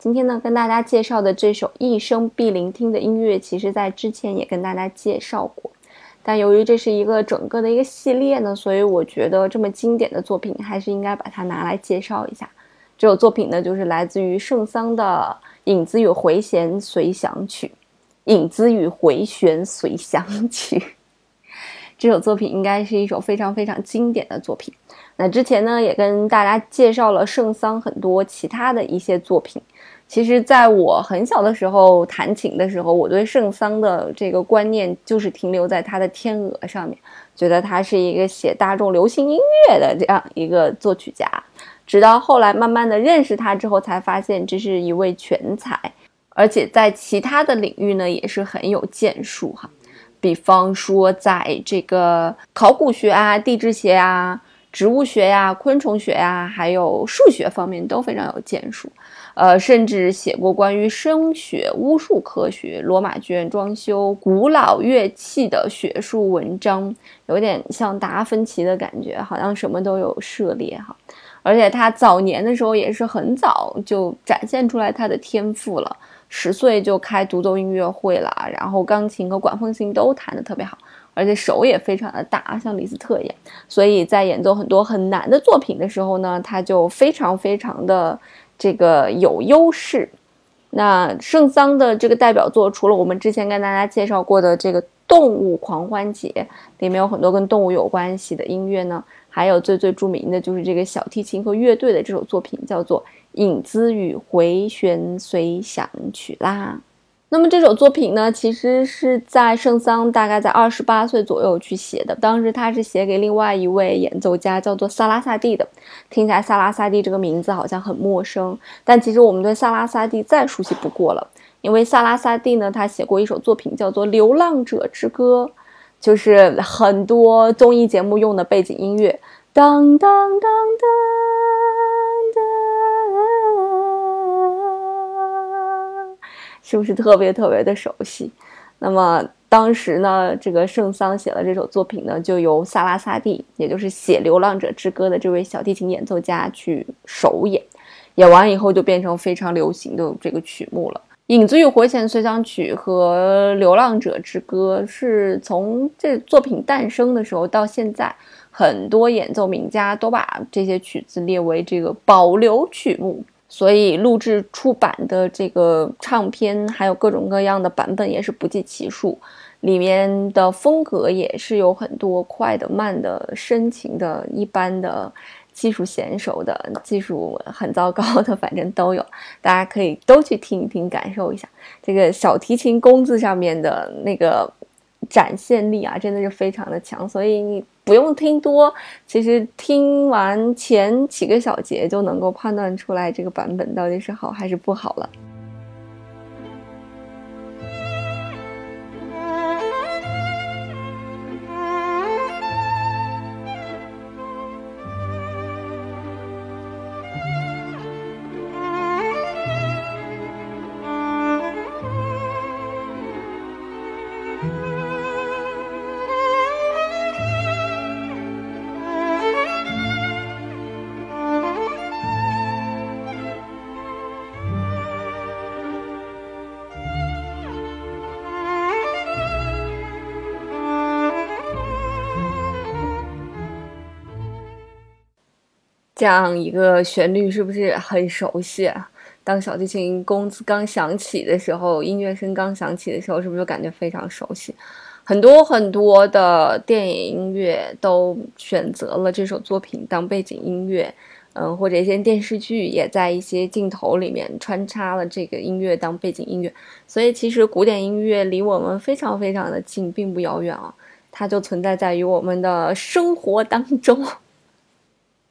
今天呢，跟大家介绍的这首一生必聆听的音乐，其实在之前也跟大家介绍过。但由于这是一个整个的一个系列呢，所以我觉得这么经典的作品，还是应该把它拿来介绍一下。这首作品呢，就是来自于圣桑的《影子与回旋随想曲》。《影子与回旋随想曲》这首作品应该是一首非常非常经典的作品。那之前呢，也跟大家介绍了圣桑很多其他的一些作品。其实，在我很小的时候弹琴的时候，我对圣桑的这个观念就是停留在他的《天鹅》上面，觉得他是一个写大众流行音乐的这样一个作曲家。直到后来慢慢的认识他之后，才发现这是一位全才，而且在其他的领域呢也是很有建树哈。比方说，在这个考古学啊、地质学啊、植物学呀、昆虫学呀，还有数学方面都非常有建树。呃，甚至写过关于声学、巫术科学、罗马剧院装修、古老乐器的学术文章，有点像达芬奇的感觉，好像什么都有涉猎哈。而且他早年的时候也是很早就展现出来他的天赋了，十岁就开独奏音乐会了，然后钢琴和管风琴都弹得特别好，而且手也非常的大，像李斯特一样。所以在演奏很多很难的作品的时候呢，他就非常非常的。这个有优势。那圣桑的这个代表作，除了我们之前跟大家介绍过的这个《动物狂欢节》，里面有很多跟动物有关系的音乐呢，还有最最著名的就是这个小提琴和乐队的这首作品，叫做《影子与回旋随想曲》啦。那么这首作品呢，其实是在圣桑大概在二十八岁左右去写的。当时他是写给另外一位演奏家，叫做萨拉萨蒂的。听起来萨拉萨蒂这个名字好像很陌生，但其实我们对萨拉萨蒂再熟悉不过了。因为萨拉萨蒂呢，他写过一首作品叫做《流浪者之歌》，就是很多综艺节目用的背景音乐。当当当当是不是特别特别的熟悉？那么当时呢，这个圣桑写了这首作品呢，就由萨拉萨蒂，也就是写《流浪者之歌》的这位小提琴演奏家去首演。演完以后，就变成非常流行的这个曲目了。《影子与回旋随想曲》和《流浪者之歌》是从这作品诞生的时候到现在，很多演奏名家都把这些曲子列为这个保留曲目。所以录制出版的这个唱片，还有各种各样的版本也是不计其数，里面的风格也是有很多快的、慢的、深情的、一般的、技术娴熟的、技术很糟糕的，反正都有，大家可以都去听一听，感受一下这个小提琴弓子上面的那个。展现力啊，真的是非常的强，所以你不用听多，其实听完前几个小节就能够判断出来这个版本到底是好还是不好了。这样一个旋律是不是很熟悉？当小提琴弓子刚响起的时候，音乐声刚响起的时候，是不是就感觉非常熟悉？很多很多的电影音乐都选择了这首作品当背景音乐，嗯，或者一些电视剧也在一些镜头里面穿插了这个音乐当背景音乐。所以其实古典音乐离我们非常非常的近，并不遥远啊，它就存在在于我们的生活当中。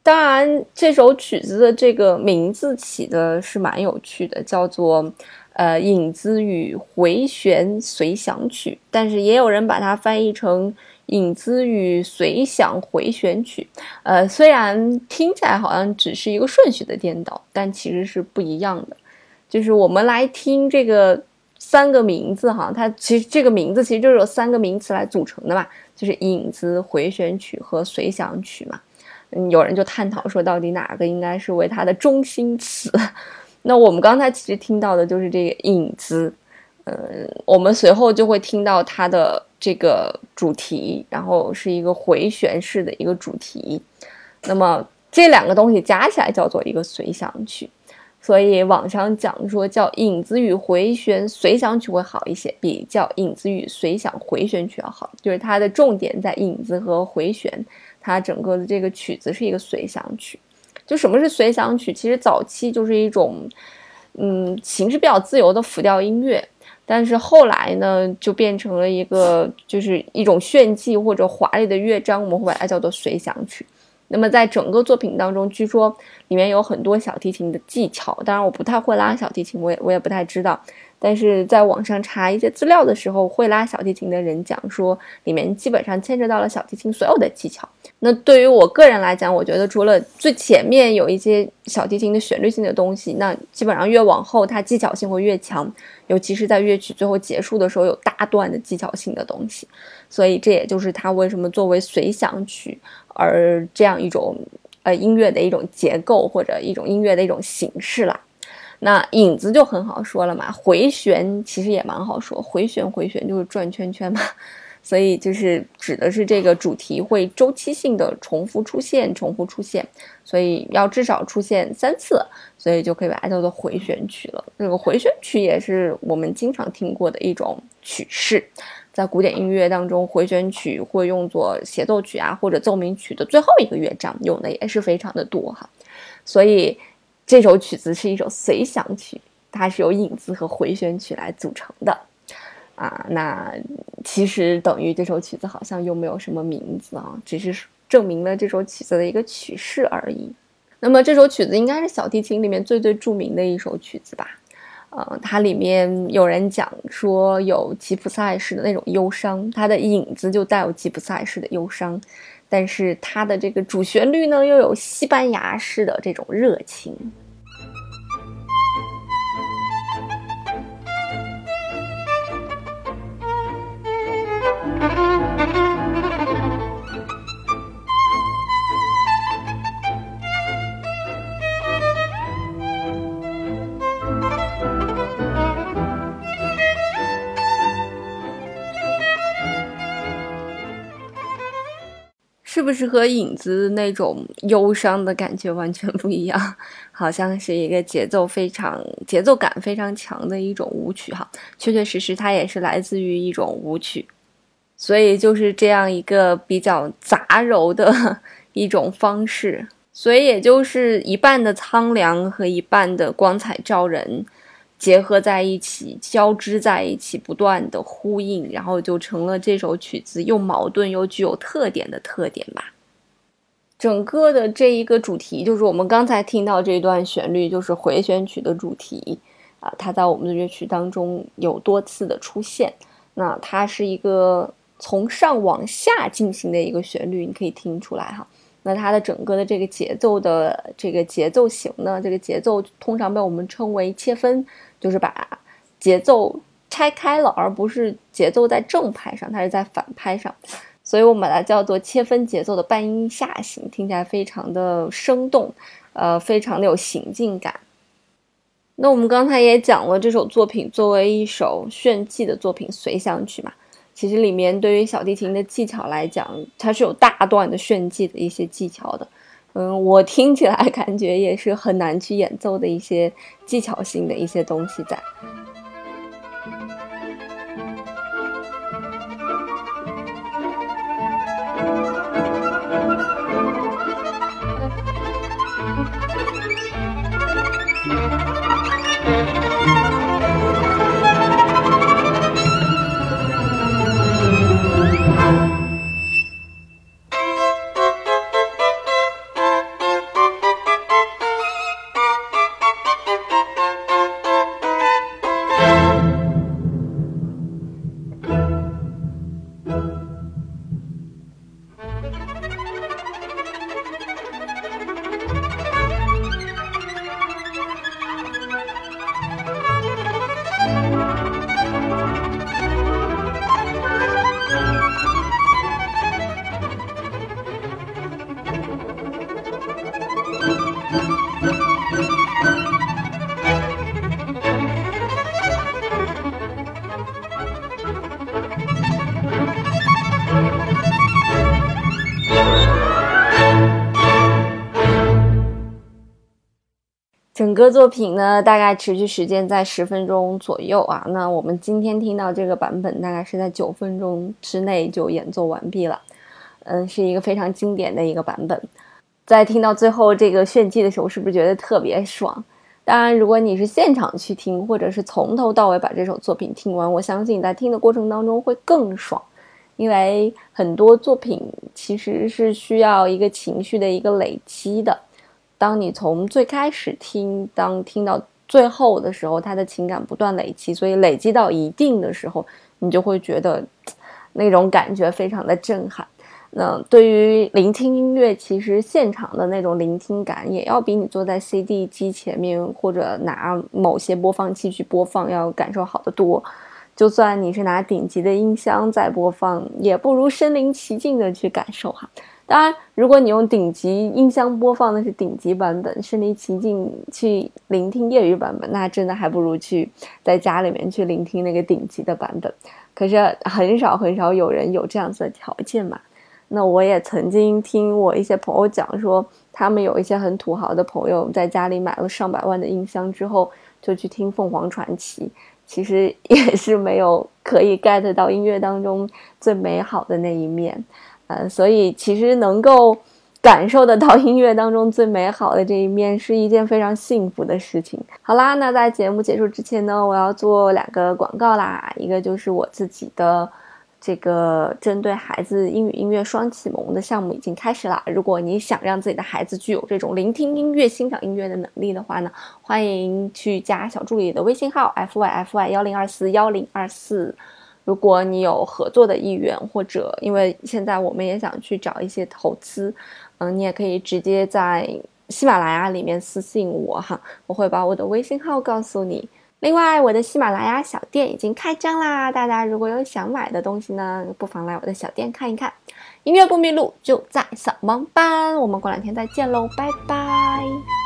当然，这首曲子的这个名字起的是蛮有趣的，叫做呃，影子与回旋随想曲，但是也有人把它翻译成影子与随想回旋曲。呃，虽然听起来好像只是一个顺序的颠倒，但其实是不一样的。就是我们来听这个三个名字哈，它其实这个名字其实就是由三个名词来组成的嘛，就是影子、回旋曲和随想曲嘛。有人就探讨说，到底哪个应该是为它的中心词？那我们刚才其实听到的就是这个影子，嗯，我们随后就会听到它的这个主题，然后是一个回旋式的一个主题。那么这两个东西加起来叫做一个随想曲，所以网上讲说叫影子与回旋随想曲会好一些，比叫影子与随想回旋曲要好，就是它的重点在影子和回旋。它整个的这个曲子是一个随想曲，就什么是随想曲？其实早期就是一种，嗯，形式比较自由的辅调音乐，但是后来呢，就变成了一个就是一种炫技或者华丽的乐章，我们会把它叫做随想曲。那么在整个作品当中，据说里面有很多小提琴的技巧，当然我不太会拉小提琴，我也我也不太知道。但是在网上查一些资料的时候，会拉小提琴的人讲说，里面基本上牵扯到了小提琴所有的技巧。那对于我个人来讲，我觉得除了最前面有一些小提琴的旋律性的东西，那基本上越往后它技巧性会越强，尤其是在乐曲最后结束的时候有大段的技巧性的东西。所以这也就是它为什么作为随想曲而这样一种呃音乐的一种结构或者一种音乐的一种形式啦。那影子就很好说了嘛，回旋其实也蛮好说，回旋回旋就是转圈圈嘛，所以就是指的是这个主题会周期性的重复出现，重复出现，所以要至少出现三次，所以就可以把它叫做回旋曲了。这个回旋曲也是我们经常听过的一种曲式，在古典音乐当中，回旋曲会用作协奏曲啊或者奏鸣曲的最后一个乐章，用的也是非常的多哈，所以。这首曲子是一首随想曲，它是由影子和回旋曲来组成的，啊，那其实等于这首曲子好像又没有什么名字啊，只是证明了这首曲子的一个曲式而已。那么这首曲子应该是小提琴里面最最著名的一首曲子吧？呃，它里面有人讲说有吉普赛式的那种忧伤，它的影子就带有吉普赛式的忧伤。但是它的这个主旋律呢，又有西班牙式的这种热情。不是和影子那种忧伤的感觉完全不一样？好像是一个节奏非常、节奏感非常强的一种舞曲哈。确确实实，它也是来自于一种舞曲，所以就是这样一个比较杂糅的 一种方式，所以也就是一半的苍凉和一半的光彩照人。结合在一起，交织在一起，不断的呼应，然后就成了这首曲子又矛盾又具有特点的特点吧。整个的这一个主题，就是我们刚才听到这段旋律，就是回旋曲的主题啊，它在我们的乐曲当中有多次的出现。那它是一个从上往下进行的一个旋律，你可以听出来哈。那它的整个的这个节奏的这个节奏型呢，这个节奏通常被我们称为切分。就是把节奏拆开了，而不是节奏在正拍上，它是在反拍上，所以我们把它叫做切分节奏的半音下行，听起来非常的生动，呃，非常的有行进感。那我们刚才也讲了，这首作品作为一首炫技的作品随想曲嘛，其实里面对于小提琴的技巧来讲，它是有大段的炫技的一些技巧的。嗯，我听起来感觉也是很难去演奏的一些技巧性的一些东西在。整个作品呢，大概持续时间在十分钟左右啊。那我们今天听到这个版本，大概是在九分钟之内就演奏完毕了。嗯，是一个非常经典的一个版本。在听到最后这个炫技的时候，是不是觉得特别爽？当然，如果你是现场去听，或者是从头到尾把这首作品听完，我相信在听的过程当中会更爽。因为很多作品其实是需要一个情绪的一个累积的。当你从最开始听，当听到最后的时候，他的情感不断累积，所以累积到一定的时候，你就会觉得那种感觉非常的震撼。那对于聆听音乐，其实现场的那种聆听感，也要比你坐在 CD 机前面或者拿某些播放器去播放要感受好得多。就算你是拿顶级的音箱在播放，也不如身临其境的去感受哈。当然，如果你用顶级音箱播放的是顶级版本，身临其境去聆听业余版本，那真的还不如去在家里面去聆听那个顶级的版本。可是很少很少有人有这样子的条件嘛。那我也曾经听我一些朋友讲说，他们有一些很土豪的朋友在家里买了上百万的音箱之后，就去听凤凰传奇，其实也是没有可以 get 到音乐当中最美好的那一面。呃，所以其实能够感受得到音乐当中最美好的这一面，是一件非常幸福的事情。好啦，那在节目结束之前呢，我要做两个广告啦，一个就是我自己的这个针对孩子英语音乐双启蒙的项目已经开始啦。如果你想让自己的孩子具有这种聆听音乐、欣赏音乐的能力的话呢，欢迎去加小助理的微信号 f y f y 幺零二四幺零二四。如果你有合作的意愿，或者因为现在我们也想去找一些投资，嗯，你也可以直接在喜马拉雅里面私信我哈，我会把我的微信号告诉你。另外，我的喜马拉雅小店已经开张啦，大家如果有想买的东西呢，不妨来我的小店看一看。音乐不迷路，就在扫盲班。我们过两天再见喽，拜拜。